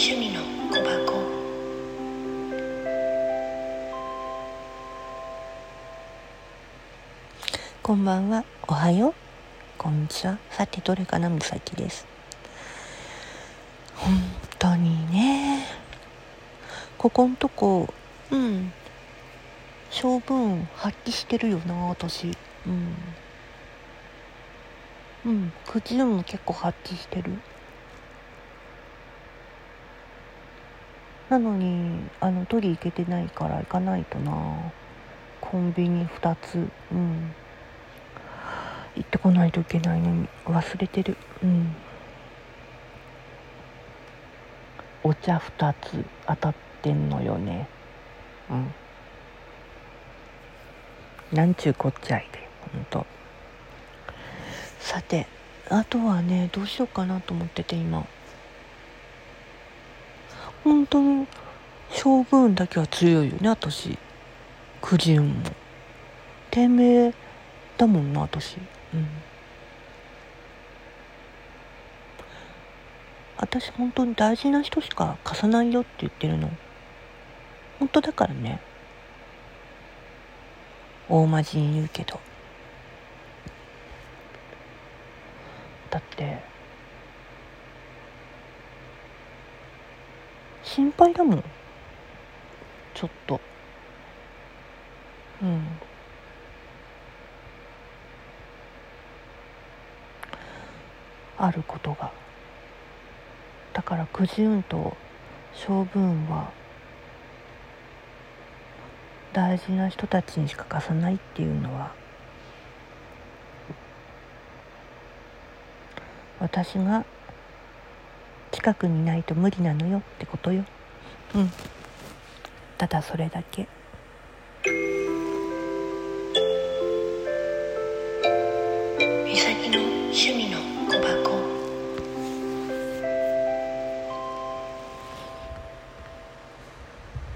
趣味の小箱。こんばんは。おはよう。こんにちは。さてどれかな？むさきです。本当にね。ここんとこうん。性分発揮してるよな私。うん。うん。口でも結構発揮してる。なのにあの取り行けてないから行かないとな。コンビニ2つ。うん。行ってこないといけないのに忘れてる。うん。お茶2つ当たってんのよね。うん。なんちゅうこっちゃいでほんと。さてあとはねどうしようかなと思ってて今。本当に性分だけは強いよね私。くじ運も。低迷だもんな私。うん。私本当に大事な人しか貸さないよって言ってるの。本当だからね。大真面目に言うけど。だって心配だもん。ちょっと。うん。あることが。だからくじ運と勝負運は大事な人たちにしか貸さないっていうのは私が近くにいないと無理なのよってことよ。うん。ただそれだけ。美咲の趣味